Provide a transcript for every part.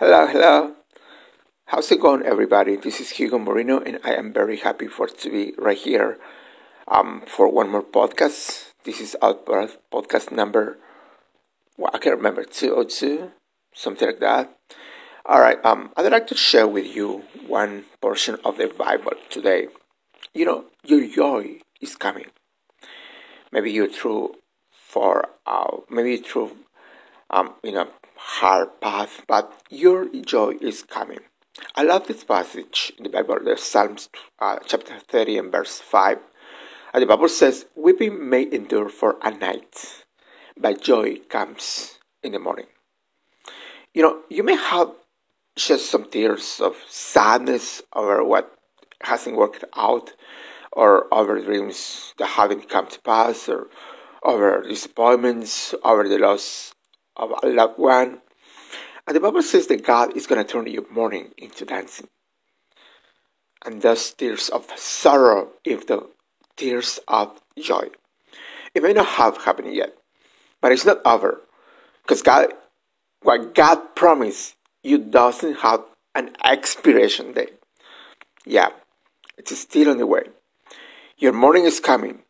Hello, hello. How's it going, everybody? This is Hugo Moreno, and I am very happy for to be right here um, for one more podcast. This is Outbirth podcast number, well, I can't remember, 202, something like that. All right, um, I'd like to share with you one portion of the Bible today. You know, your joy is coming. Maybe you're through for, uh, maybe you're through, um, you know, hard path, but your joy is coming. I love this passage in the Bible, the Psalms uh, chapter 30 and verse 5. And the Bible says, Weeping may endure for a night, but joy comes in the morning. You know, you may have just some tears of sadness over what hasn't worked out, or over dreams that haven't come to pass, or over disappointments, over the loss of a loved one. And the Bible says that God is going to turn your mourning into dancing. And those tears of sorrow into tears of joy. It may not have happened yet, but it's not over. Because God, what God promised you doesn't have an expiration date. Yeah, it's still on the way. Your morning is coming.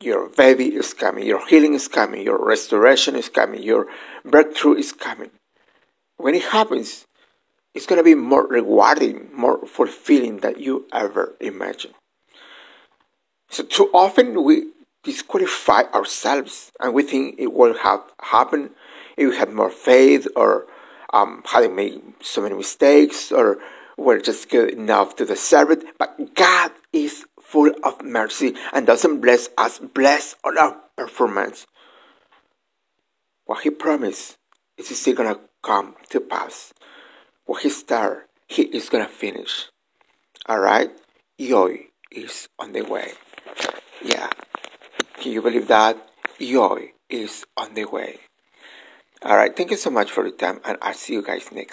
Your baby is coming. Your healing is coming. Your restoration is coming. Your breakthrough is coming. When it happens, it's going to be more rewarding, more fulfilling than you ever imagined. So, too often we disqualify ourselves and we think it will have happened if we had more faith or um, hadn't made so many mistakes or were just good enough to deserve it. But God mercy and doesn't bless us, bless on our performance. What He promised is still gonna come to pass. What He started, He is gonna finish. Alright? Joy is on the way. Yeah. Can you believe that? Joy is on the way. Alright, thank you so much for the time and I'll see you guys next